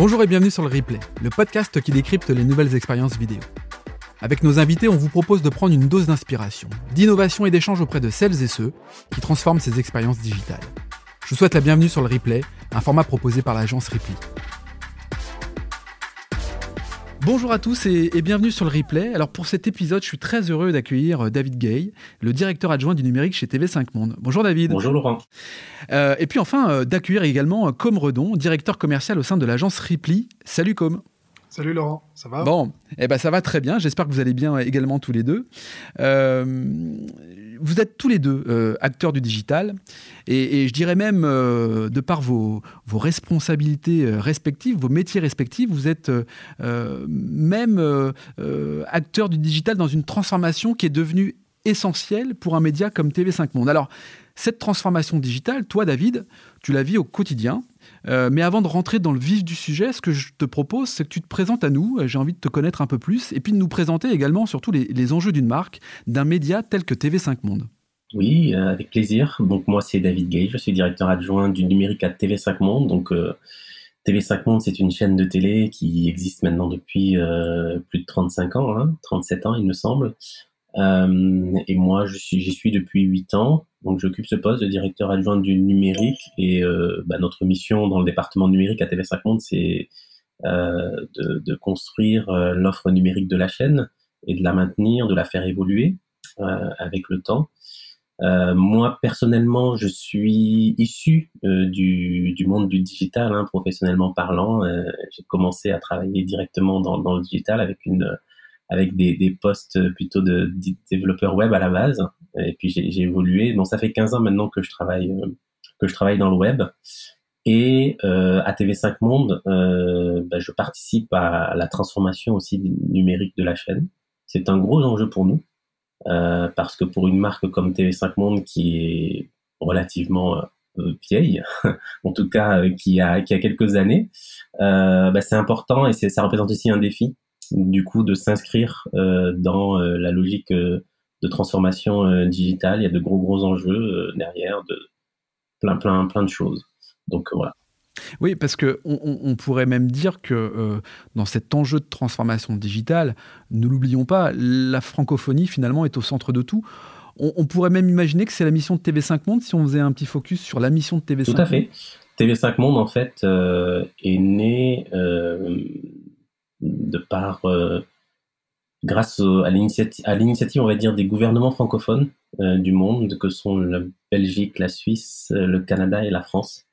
Bonjour et bienvenue sur le Replay, le podcast qui décrypte les nouvelles expériences vidéo. Avec nos invités, on vous propose de prendre une dose d'inspiration, d'innovation et d'échange auprès de celles et ceux qui transforment ces expériences digitales. Je vous souhaite la bienvenue sur le Replay, un format proposé par l'agence Ripley. Bonjour à tous et, bienvenue sur le replay. Alors pour cet épisode, je suis très heureux d'accueillir euh, David Gay, le directeur adjoint du numérique chez TV5 Monde. Bonjour David. Bonjour Laurent. Euh, et puis enfin, euh, d'accueillir également Com Redon, directeur commercial au sein de l'agence Ripley. Salut Com. Salut Laurent, ça va? Bon, eh ben ça va très bien. J'espère que vous allez bien également tous les deux. Euh, vous êtes tous les deux euh, acteurs du digital et, je dirais même, euh, de par vos, vos responsabilités respectives, vos métiers respectifs, vous êtes même acteurs du digital dans une transformation qui est devenue essentielle pour un média comme TV5 Monde. Alors, cette transformation digitale, toi David, tu la vis au quotidien. Euh, mais avant de rentrer dans le vif du sujet, ce que je te propose, c'est que tu te présentes à nous. J'ai envie de te connaître un peu plus et puis de nous présenter également surtout les, enjeux d'une marque, d'un média tel que TV5 Monde. Oui, euh, avec plaisir. Donc moi, c'est David Gay, je suis directeur adjoint du numérique à TV5 Monde. Donc euh, TV5 Monde, c'est une chaîne de télé qui existe maintenant depuis plus de 35 ans, 37 hein, ans il me semble. et moi, j'y suis depuis 8 ans. Donc j'occupe ce poste de directeur adjoint du numérique et euh, bah, notre mission dans le département numérique à TV5 Monde, c'est euh, de, de, construire euh, l'offre numérique de la chaîne et de la maintenir, de la faire évoluer euh, avec le temps. Euh, moi personnellement, je suis issu du, du, monde du digital, hein, professionnellement parlant. J'ai commencé à travailler directement dans, dans, le digital avec une avec des, des postes plutôt de, de développeur web à la base. Et puis j'ai évolué. Bon, ça fait 15 ans maintenant que je travaille euh, que je travaille dans le web. Et euh, à TV5 Monde, euh, bah, je participe à la transformation aussi numérique de la chaîne. C'est un gros enjeu pour nous euh, parce que pour une marque comme TV5 Monde qui est relativement euh, vieille, en tout cas euh, qui a qui a quelques années, bah, c'est important et ça représente aussi un défi du coup de s'inscrire dans la logique de transformation euh, digitale. Il y a de gros gros enjeux euh, derrière, de plein plein plein de choses. Donc euh, voilà. Oui, parce que on, pourrait même dire que dans cet enjeu de transformation digitale, ne l'oublions pas, la francophonie finalement est au centre de tout. On, pourrait même imaginer que c'est la mission de TV5 Monde si on faisait un petit focus sur la mission de TV5 Tout à fait. TV5 Monde en fait est né de par grâce à l'initiative, on va dire, des gouvernements francophones euh, du monde, que sont la Belgique, la Suisse, euh, le Canada et la France.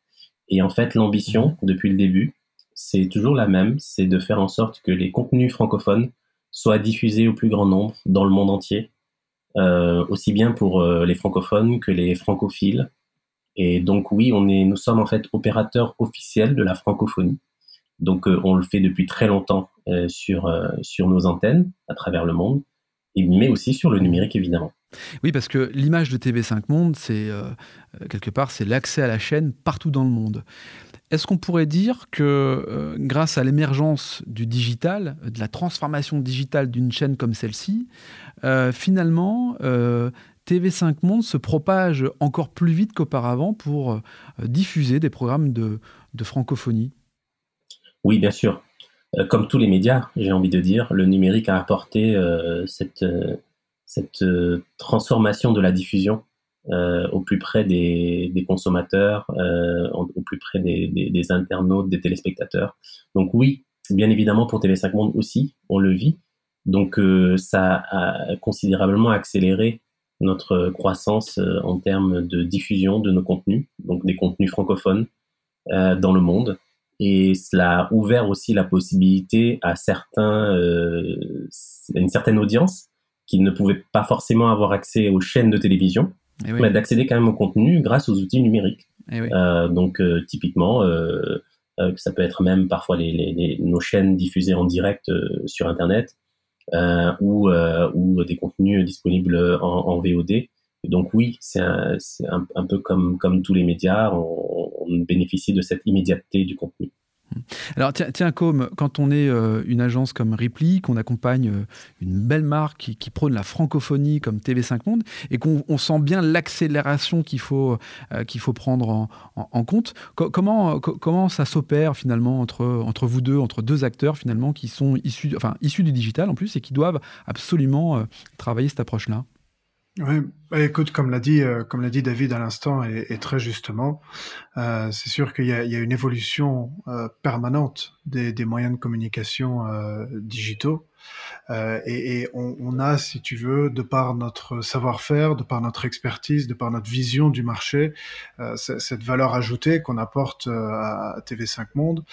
Et en fait, l'ambition, mhm. depuis le début, c'est toujours la même, c'est de faire en sorte que les contenus francophones soient diffusés au plus grand nombre dans le monde entier, euh, aussi bien pour euh, les francophones que les francophiles. Et donc oui, on est, nous sommes en fait opérateurs officiels de la francophonie. Donc on le fait depuis très longtemps euh, sur, euh, sur nos antennes à travers le monde, mais aussi sur le numérique évidemment. Oui, parce que l'image de TV5 Monde, c'est euh, quelque part, c'est l'accès à la chaîne partout dans le monde. Est-ce qu'on pourrait dire que grâce à l'émergence du digital, de la transformation digitale d'une chaîne comme celle-ci, finalement, TV5 Monde se propage encore plus vite qu'auparavant pour diffuser des programmes de francophonie? Oui, bien sûr. Euh, comme tous les médias, j'ai envie de dire, le numérique a apporté euh, cette, euh, transformation de la diffusion au plus près des, consommateurs, au plus près des, internautes, des téléspectateurs. Donc oui, bien évidemment pour TV5 Monde aussi, on le vit. Donc ça a considérablement accéléré notre croissance en termes de diffusion de nos contenus, donc des contenus francophones dans le monde et cela a ouvert aussi la possibilité à certains, euh, une certaine audience qui ne pouvait pas forcément avoir accès aux chaînes de télévision, eh mais d'accéder quand même au contenu grâce aux outils numériques. Eh euh, donc euh, typiquement, ça peut être même parfois les, les, nos chaînes diffusées en direct sur Internet ou, ou des contenus disponibles en, en VOD. donc oui, c'est un, un, un, peu comme, comme tous les médias, on, on bénéficie de cette immédiateté du contenu. Alors tiens, tiens comme quand on est euh, une agence comme Ripley, qu'on accompagne euh, une belle marque qui, prône la francophonie comme TV5 Monde, et qu'on sent bien l'accélération qu'il faut, euh, faut prendre en, compte, comment, comment ça s'opère finalement entre, entre vous deux, entre deux acteurs finalement qui sont issus, enfin, issus du digital en plus et qui doivent absolument travailler cette approche-là? Oui, bah, écoute, comme l'a dit, euh, comme l'a dit David à l'instant, et, très justement, euh, c'est sûr qu'il y, y, a une évolution euh, permanente des, des, moyens de communication euh, digitaux, euh, et, et on, on, a, si tu veux, de par notre savoir-faire, de par notre expertise, de par notre vision du marché, cette valeur ajoutée qu'on apporte à TV5 Monde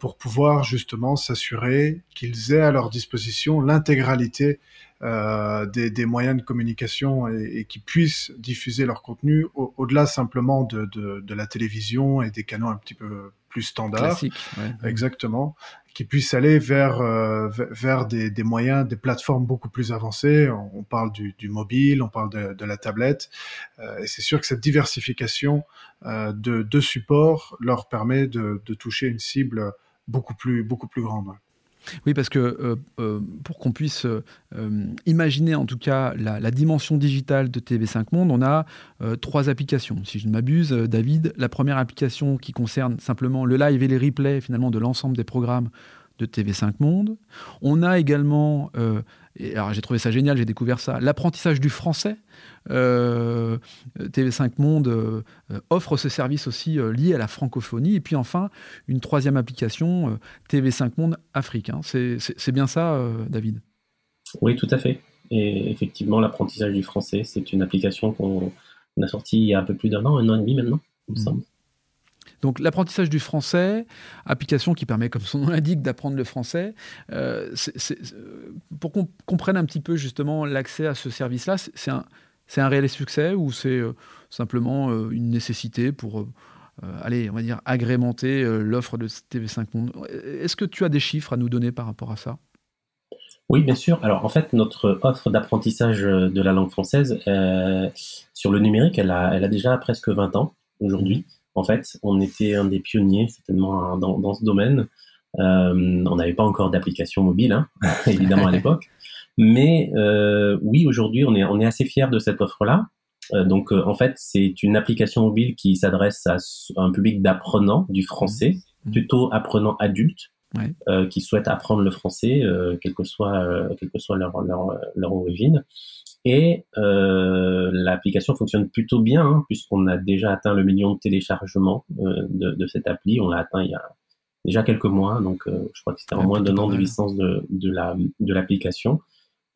pour pouvoir justement s'assurer qu'ils aient à leur disposition l'intégralité euh, des, des, moyens de communication et, et, qui puissent diffuser leur contenu au-delà simplement de, de, de, la télévision et des canaux un petit peu plus standards. Classique, ouais. Exactement. Qui puissent aller vers, euh, vers des, des, moyens, des plateformes beaucoup plus avancées. On, parle du, du, mobile, on parle de, de la tablette. Euh, et c'est sûr que cette diversification euh, de, de supports leur permet de, de toucher une cible beaucoup plus, beaucoup plus grande. Oui, parce que euh, euh, pour qu'on puisse euh, imaginer en tout cas la, dimension digitale de TV5 Monde, on a trois applications. Si je ne m'abuse, David, la première application qui concerne simplement le live et les replays finalement de l'ensemble des programmes de TV5 Monde. On a également, et alors j'ai trouvé ça génial, j'ai découvert ça, l'apprentissage du français euh, TV5 Monde euh, offre ce service aussi euh, lié à la francophonie. Et puis enfin, une troisième application, TV5 Monde Afrique. Hein. C'est bien ça, David? Oui, tout à fait. Et effectivement, l'apprentissage du français, c'est une application qu'on a sortie il y a un peu plus d'un an, un an et demi maintenant, il me mmh. semble. Donc l'apprentissage du français, application qui permet, comme son nom l'indique, d'apprendre le français. pour qu'on comprenne un petit peu justement l'accès à ce service-là, c'est un, réel succès ou c'est euh, simplement euh, une nécessité pour, euh, allez, on va dire, agrémenter l'offre de TV5 Monde? Est-ce que tu as des chiffres à nous donner par rapport à ça? Oui, bien sûr. Alors, en fait, notre offre d'apprentissage de la langue française sur le numérique, elle a, elle a déjà presque 20 ans aujourd'hui. En fait, on était un des pionniers, certainement, dans, dans ce domaine. on n'avait pas encore d'application mobile, hein, évidemment, à l'époque. Mais euh, oui, aujourd'hui, on est, on est assez fiers de cette offre-là. Euh, donc, euh, en fait, c'est une application mobile qui s'adresse à, un public d'apprenants du français, mmh. plutôt apprenants adultes, ouais. euh, qui souhaitent apprendre le français, euh, quelle que soit, euh, quelle que soit leur, leur, leur origine. Et l'application fonctionne plutôt bien, hein, puisqu'on a déjà atteint le million de téléchargements de, de, cette appli. On l'a atteint il y a déjà quelques mois, donc je crois que c'était en moins d'un an de licence de, de l'application. La, de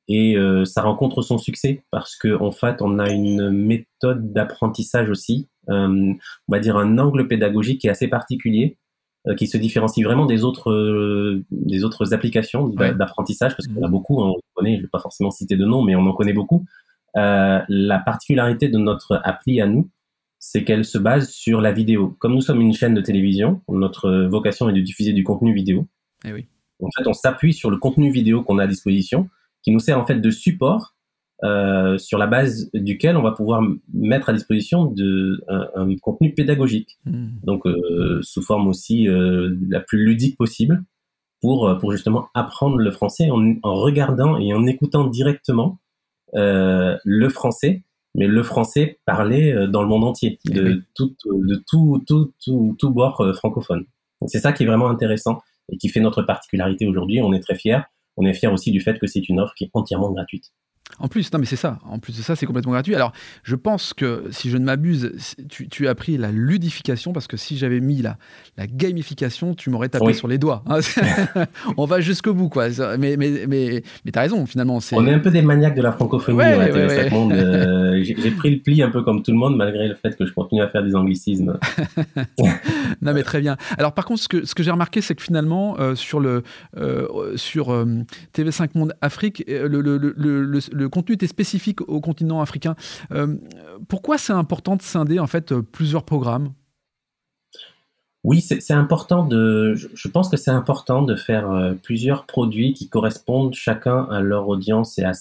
et euh, ça rencontre son succès parce que en fait on a une méthode d'apprentissage aussi, euh, on va dire un angle pédagogique qui est assez particulier, euh, qui se différencie vraiment des autres euh, des autres applications d'apprentissage parce qu'on a mmh. beaucoup, hein, on connaît, je vais pas forcément citer de nom, mais on en connaît beaucoup. la particularité de notre appli à nous, c'est qu'elle se base sur la vidéo. Comme nous sommes une chaîne de télévision, notre vocation est de diffuser du contenu vidéo. Eh oui. En fait, on s'appuie sur le contenu vidéo qu'on a à disposition qui nous sert en fait de support euh, sur la base duquel on va pouvoir mettre à disposition de, un, contenu pédagogique, hmm. donc euh, sous forme aussi euh, la plus ludique possible, pour, pour justement apprendre le français en, en regardant et en écoutant directement euh, le français, mais le français parlé euh, dans le monde entier, eh de, tout, de tout, tout, tout, tout bord euh, francophone. C'est ça qui est vraiment intéressant et qui fait notre particularité aujourd'hui. On est très fiers on est fier aussi du fait que c'est une offre qui est entièrement gratuite. En plus, non mais c'est ça. En plus de ça, c'est complètement gratuit. Alors, je pense que si je ne m'abuse, tu, as pris la ludification parce que si j'avais mis la, la gamification, tu m'aurais tapé sur les doigts. Hein. On va jusqu'au bout, quoi. Mais, mais, mais, mais tu as raison, finalement. On est un peu des maniaques de la francophonie. Euh, j'ai pris le pli un peu comme tout le monde, malgré le fait que je continue à faire des anglicismes. non, mais très bien. Alors, par contre, ce que, ce que j'ai remarqué, c'est que finalement, euh, sur, le, euh, sur TV5 Monde Afrique, le, le, le le contenu était spécifique au continent africain. Euh, pourquoi c'est important de scinder en fait plusieurs programmes? Oui, c'est important de. Je pense que c'est important de faire euh, plusieurs produits qui correspondent chacun à leur audience et à,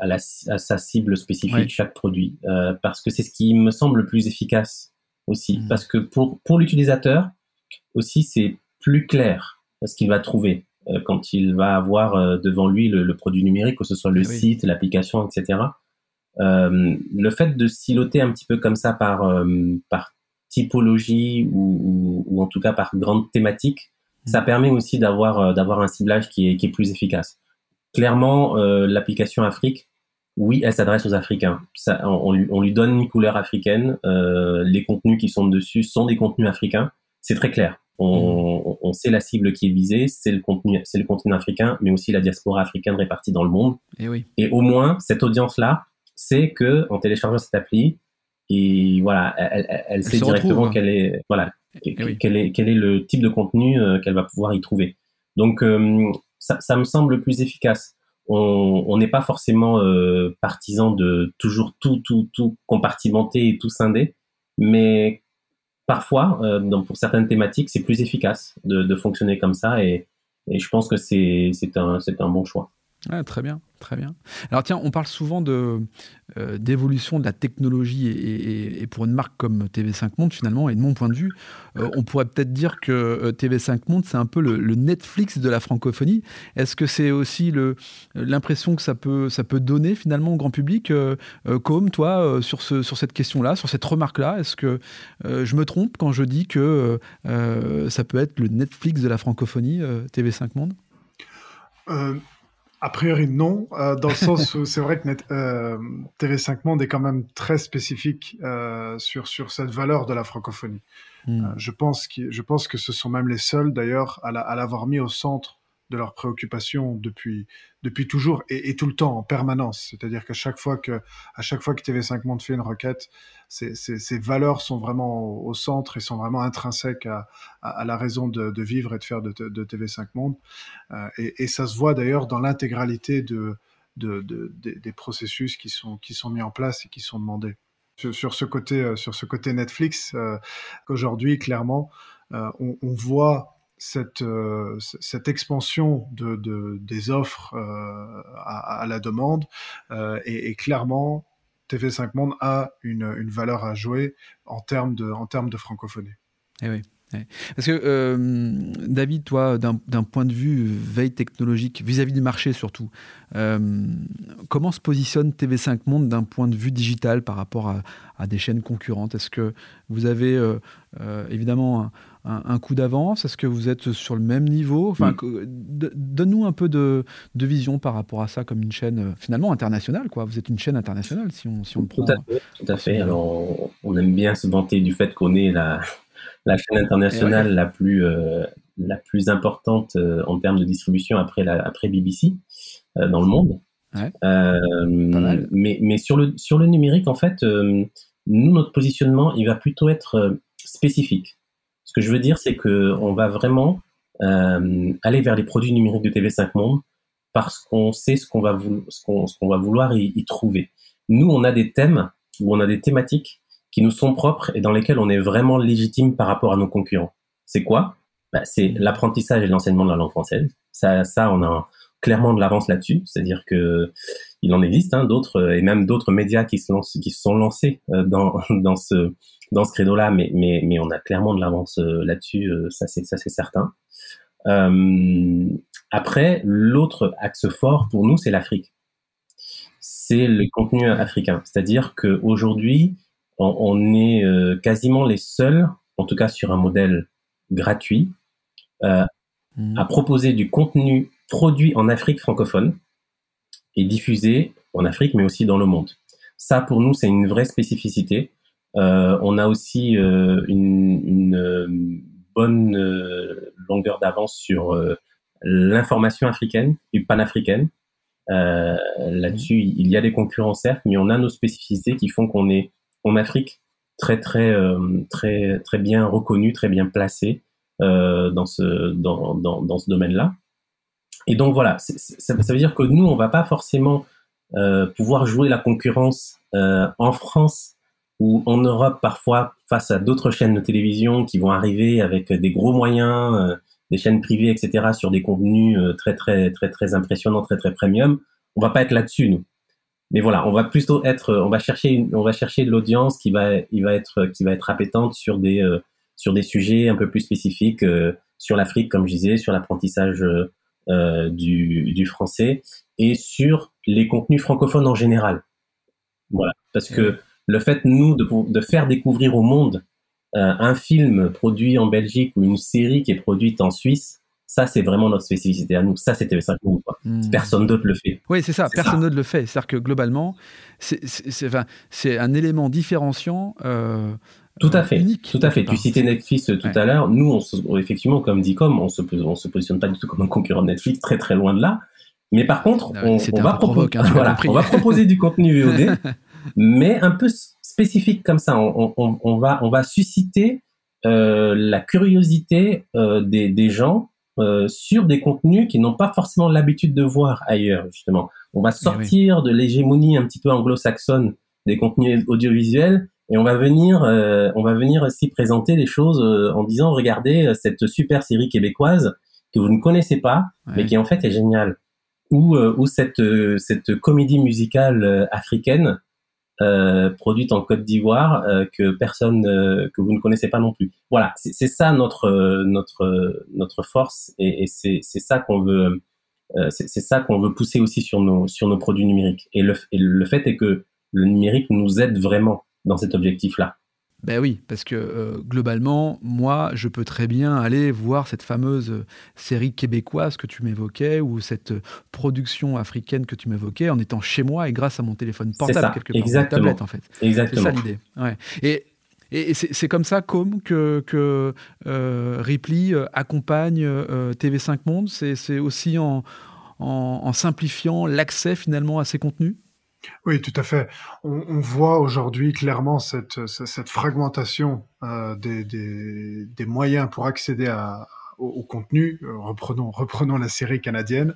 à, sa cible spécifique, chaque produit, euh, parce que c'est ce qui me semble le plus efficace aussi. Mmh. Parce que pour, pour l'utilisateur aussi, c'est plus clair ce qu'il va trouver quand il va avoir devant lui le, produit numérique, que ce soit le ah site, l'application, etc. le fait de siloter un petit peu comme ça par, par typologie ou, ou, en tout cas par grande thématique, mmh. ça permet aussi d'avoir d'avoir un ciblage qui est, qui est plus efficace. Clairement, l'application Afrique, oui, elle s'adresse aux Africains. Ça, on, lui, on, lui, donne une couleur africaine. Euh, les contenus qui sont dessus sont des contenus africains. C'est très clair. On, on, sait la cible qui est visée, c'est le contenu, c'est le contenu africain, mais aussi la diaspora africaine répartie dans le monde. Et, eh oui. et au moins, cette audience-là sait que en téléchargeant cette appli, et voilà, elle, elle, elle, sait directement quel est, voilà, eh quel, est, quel est le type de contenu euh, qu'elle va pouvoir y trouver. Donc, euh, ça, ça me semble plus efficace on n'est pas forcément euh, partisan de toujours tout, tout, tout compartimenter et tout scinder, mais parfois, euh, pour certaines thématiques, c'est plus efficace de, fonctionner comme ça et, et je pense que c'est un, un bon choix. Ah, très bien, très bien. Alors tiens, on parle souvent euh, d'évolution de la technologie et, pour une marque comme TV5 Monde finalement, et de mon point de vue, euh, on pourrait peut-être dire que euh, TV5 Monde c'est un peu le, Netflix de la francophonie. Est-ce que c'est aussi l'impression que ça peut donner finalement au grand public, comme toi sur cette question-là, sur cette remarque-là? Est-ce que je me trompe quand je dis que ça peut être le Netflix de la francophonie, TV5 Monde? A priori, non, euh, dans le sens où c'est vrai que euh, TV5 Monde est quand même très spécifique euh, sur, sur cette valeur de la francophonie. Hmm. je, pense que, je pense que ce sont même les seuls, d'ailleurs, à l'avoir mis au centre de leurs préoccupations depuis, depuis toujours et, tout le temps, en permanence. C'est-à-dire qu'à chaque fois que, que TV5 Monde fait une requête, ces, valeurs sont vraiment au, centre et sont vraiment intrinsèques à, à, la raison de, de, vivre et de faire de, de TV5 Monde. Euh, et, ça se voit d'ailleurs dans l'intégralité de, de, des processus qui sont, qui sont mis en place et qui sont demandés. Sur, ce côté, euh, sur ce côté Netflix, euh, aujourd'hui, clairement, euh, on voit cette, euh, cette expansion de, de des offres euh, à, la demande euh, et, et, clairement TV5 Monde a une, valeur à jouer en termes de, en termes francophonie. Eh oui. Parce que David, toi, d'un point de vue veille technologique, vis-à-vis du marché surtout, comment se positionne TV5 Monde d'un point de vue digital par rapport à, des chaînes concurrentes? Est-ce que vous avez évidemment coup d'avance? Est-ce que vous êtes sur le même niveau? Enfin, mm. Donne-nous un peu de, vision par rapport à ça comme une chaîne euh, finalement internationale. Quoi. Vous êtes une chaîne internationale si on, si on prend. Tout à fait. Tout à fait. Alors, on aime bien se vanter du fait qu'on est la, la chaîne internationale la, plus, euh, la plus importante euh, en termes de distribution après, la, après BBC dans le monde. mais, mais sur, le, sur le numérique, en fait, nous, notre positionnement, il va plutôt être spécifique. Ce que je veux dire, c'est qu'on va vraiment euh, aller vers les produits numériques de TV5 Monde parce qu'on sait ce qu'on va, ce qu'on, va vouloir y, trouver. Nous, on a des thèmes ou on a des thématiques qui nous sont propres et dans lesquelles on est vraiment légitime par rapport à nos concurrents. C'est quoi? Bah, C'est l'apprentissage et l'enseignement de la langue française. Ça, ça, on a clairement de l'avance là-dessus. C'est-à-dire que il en existe hein, d'autres et même d'autres médias qui se, qui se sont lancés euh, dans, dans ce dans ce credo-là, mais, mais, mais on a clairement de l'avance euh, là-dessus, euh, ça c'est ça c'est certain. Euh, après, l'autre axe fort pour nous, c'est l'Afrique. C'est le contenu africain. C'est-à-dire qu'aujourd'hui, on, on est quasiment les seuls, en tout cas sur un modèle gratuit, mmh. à proposer du contenu produit en Afrique francophone et diffusé en Afrique, mais aussi dans le monde. Ça, pour nous, c'est une vraie spécificité. Euh, on a aussi euh, une, euh, bonne longueur d'avance sur l'information africaine et panafricaine. Là-dessus, il y a des concurrents certes, mais on a nos spécificités qui font qu'on est en Afrique très très très très bien reconnu, très bien placé dans ce dans, ce domaine-là. Et donc voilà, ça, veut dire que nous, on va pas forcément pouvoir jouer la concurrence en France ou en Europe parfois face à d'autres chaînes de télévision qui vont arriver avec des gros moyens, euh, des chaînes privées, etc., sur des contenus euh, très très très très impressionnants, très très premium, on va pas être là-dessus nous. Mais voilà, on va plutôt être, on va chercher, on va chercher de l'audience qui va, il va être, qui va être appétente sur des, euh, sur des sujets un peu plus spécifiques, sur l'Afrique, comme je disais, sur l'apprentissage du, du français et sur les contenus francophones en général. Voilà, parce que le fait nous de, de faire découvrir au monde un film produit en Belgique ou une série qui est produite en Suisse, ça, c'est vraiment notre spécificité à nous. Ça, c'était ça. Hmm. Personne d'autre le fait. Oui, c'est ça. Personne d'autre le fait. C'est-à-dire que globalement, c'est un élément différenciant. Euh, tout à fait. Unique, tout à fait. Tu citais Netflix tout à l'heure. Nous, on effectivement, comme dit comme, on se, on se positionne pas du tout comme un concurrent de Netflix, très très loin de là. Mais par contre, ah on, va, hein, voilà, on va proposer du contenu VOD, mais un peu spécifique comme ça. On, on va, susciter euh, la curiosité euh, des, des gens euh, sur des contenus qui n'ont pas forcément l'habitude de voir ailleurs, justement. On va eh sortir de l'hégémonie un petit peu anglo-saxonne des contenus audiovisuels et on va venir, euh, on va venir aussi présenter les choses euh, en disant regardez cette super série québécoise que vous ne connaissez pas, mais qui en fait est géniale, ou ou cette cette comédie musicale africaine euh, produite en Côte d'Ivoire euh, que personne euh, que vous ne connaissez pas non plus. Voilà, c'est ça notre notre notre force et, et c'est ça qu'on veut c'est ça qu'on veut pousser aussi sur nos sur nos produits numériques. Et le, et le fait est que le numérique nous aide vraiment dans cet objectif là. Ben oui, parce que euh, globalement, moi, je peux très bien aller voir cette fameuse euh, série québécoise que tu m'évoquais ou cette euh, production africaine que tu m'évoquais en étant chez moi et grâce à mon téléphone portable quelque part, Exactement. tablette en fait. Exactement. C'est ça l'idée. Ouais. Et, et c'est comme ça, comme que, que Ripley accompagne TV5 Monde. C'est aussi en, en, en simplifiant l'accès finalement à ces contenus. Oui, tout à fait. On, voit aujourd'hui clairement cette, cette fragmentation euh, des, des, des, moyens pour accéder à, au, contenu. Euh, reprenons, reprenons la série canadienne,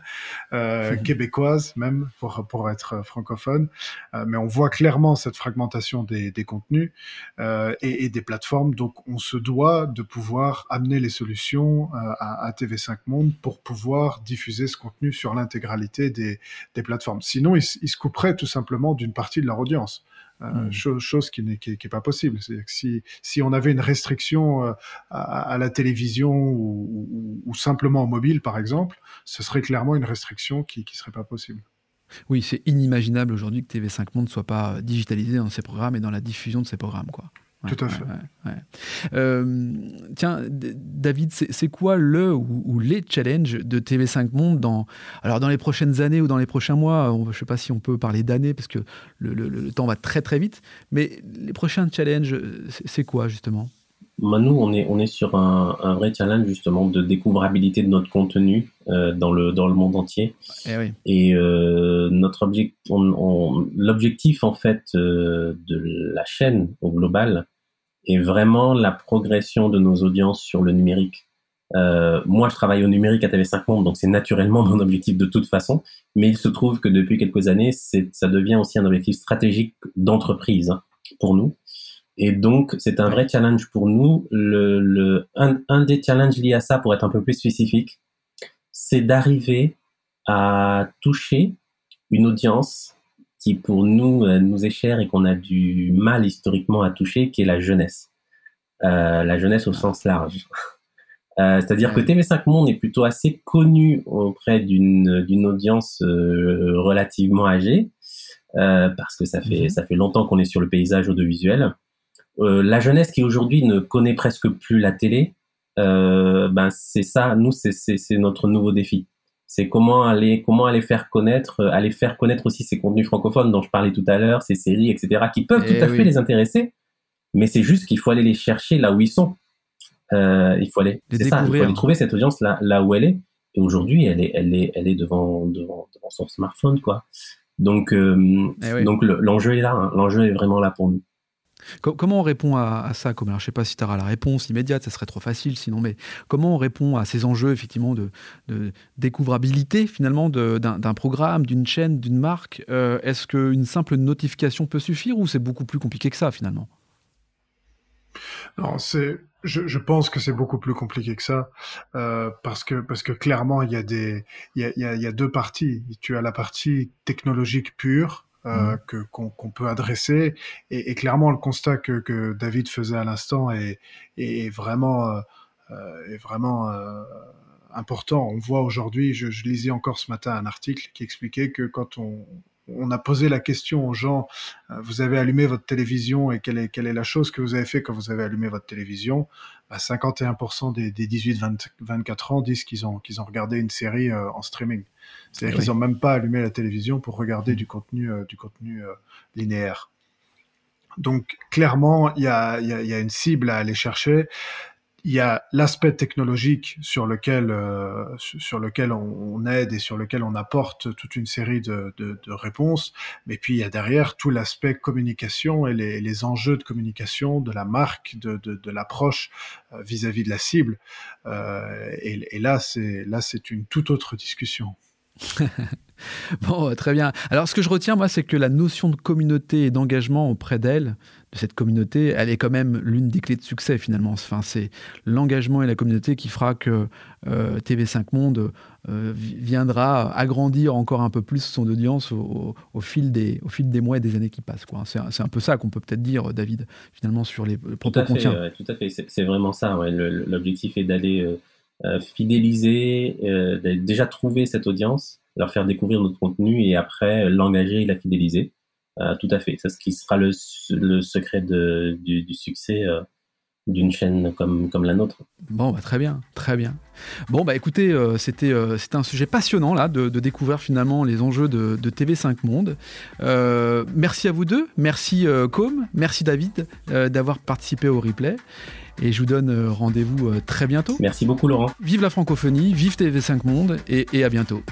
euh, québécoise même, pour, pour être francophone. Euh, mais on voit clairement cette fragmentation des, des contenus euh, et, et, des plateformes. Donc on se doit de pouvoir amener les solutions à, à, TV5 Monde pour pouvoir diffuser ce contenu sur l'intégralité des, des plateformes. Sinon, ils, ils se couperaient tout simplement d'une partie de leur audience. Euh, hmm. chose, qui n'est qui, pas possible. C'est-à-dire que si, si on avait une restriction euh, à, la télévision ou, ou, simplement au mobile, par exemple, ce serait clairement une restriction qui ne serait pas possible. Oui, c'est inimaginable aujourd'hui que TV5 Monde ne soit pas digitalisé dans ses programmes et dans la diffusion de ses programmes. Quoi. Tout à fait. Euh, tiens, David, c'est quoi le ou, les challenges de TV5 Monde dans, alors dans les prochaines années ou dans les prochains mois? Je ne sais pas si on peut parler d'années parce que le, temps va très très vite, mais les prochains challenges, c'est quoi justement? Nous, on est, on est sur un, un, vrai challenge justement de découvrabilité de notre contenu euh, dans, le, dans le monde entier. Eh oui. Et euh, notre objectif, l'objectif en fait euh, de la chaîne au global est vraiment la progression de nos audiences sur le numérique. Euh, moi, je travaille au numérique à TV5 Monde, donc c'est naturellement mon objectif de toute façon. Mais il se trouve que depuis quelques années, ça devient aussi un objectif stratégique d'entreprise hein, pour nous. Et donc, c'est un vrai challenge pour nous. Le, le, un, un, des challenges liés à ça, pour être un peu plus spécifique, c'est d'arriver à toucher une audience qui, pour nous, euh, nous est chère et qu'on a du mal historiquement à toucher, qui est la jeunesse. Euh, la jeunesse au sens large. Euh, C'est-à-dire que TV5 Monde est plutôt assez connu auprès d'une audience euh, relativement âgée, euh, parce que ça fait, mhm. ça fait longtemps qu'on est sur le paysage audiovisuel. Euh, la jeunesse qui aujourd'hui ne connaît presque plus la télé, euh, ben c'est ça, nous c'est notre nouveau défi. C'est comment aller comment aller faire connaître, euh, aller faire connaître aussi ces contenus francophones dont je parlais tout à l'heure, ces séries, etc. qui peuvent tout à eh fait les intéresser, mais c'est juste qu'il faut aller les chercher là où ils sont. il faut aller, c'est ça, il faut aller trouver cette audience là là où elle est. Et aujourd'hui, elle est elle est elle est devant devant, devant son smartphone quoi. Donc eh donc l'enjeu est là, hein. l'enjeu est vraiment là pour nous. Comment on répond à, ça Je ne sais pas si tu auras la réponse immédiate, ça serait trop facile sinon, mais comment on répond à ces enjeux effectivement de, découvrabilité finalement d'un programme, d'une chaîne, d'une marque? Euh, Est-ce qu'une simple notification peut suffire ou c'est beaucoup plus compliqué que ça finalement? Non, je, pense que c'est beaucoup plus compliqué que ça euh, parce que parce que clairement il y il y a, y a deux parties. Tu as la partie technologique pure euh, mmh. que qu'on peut adresser et, et, clairement le constat que, que David faisait à l'instant est, est, vraiment euh, est vraiment important. On voit aujourd'hui, je, je, lisais encore ce matin un article qui expliquait que quand on, on a posé la question aux gens, euh, vous avez allumé votre télévision et quelle est, quelle est la chose que vous avez fait quand vous avez allumé votre télévision? 51% bah, des, des 18-24 ans disent qu'ils ont, qu'ils ont regardé une série euh, en streaming. C'est-à-dire qu'ils n'ont même pas allumé la télévision pour regarder mmh. du contenu, euh, du contenu linéaire. Donc clairement, il y a, y a, une cible à aller chercher il y a l'aspect technologique sur lequel euh, sur lequel on, aide et sur lequel on apporte toute une série de, de, réponses, mais puis il y a derrière tout l'aspect communication et les, les, enjeux de communication de la marque, de, de l'approche euh, vis-à-vis de la cible. Euh, et, et, là, c'est là c'est une toute autre discussion. bon, très bien. Alors, ce que je retiens, moi, c'est que la notion de communauté et d'engagement auprès d'elle, de cette communauté, elle est quand même l'une des clés de succès, finalement. Enfin, c'est l'engagement et la communauté qui fera que euh, TV5 Monde euh, viendra agrandir encore un peu plus son audience au, fil, des, au fil des mois et des années qui passent. C'est un, peu ça qu'on peut peut-être dire, David, finalement, sur les propos qu'on tient. tout à fait, c'est vraiment ça. L'objectif est d'aller euh, euh, fidéliser, euh, déjà trouver cette audience, leur faire découvrir notre contenu et après l'engager et la fidéliser. Euh, tout à fait. C'est ce qui sera le, le secret de, du, du, succès d'une chaîne comme, comme la nôtre. Bon, bah, très bien, très bien. Bon, bah écoutez, c'était c'était un sujet passionnant là de, de, découvrir finalement les enjeux de, de TV5 Monde. merci à vous deux, merci Com, merci David d'avoir participé au replay. Et je vous donne euh, rendez-vous euh, très bientôt. Merci beaucoup Laurent. Vive la francophonie, vive TV5 Monde et, et à bientôt.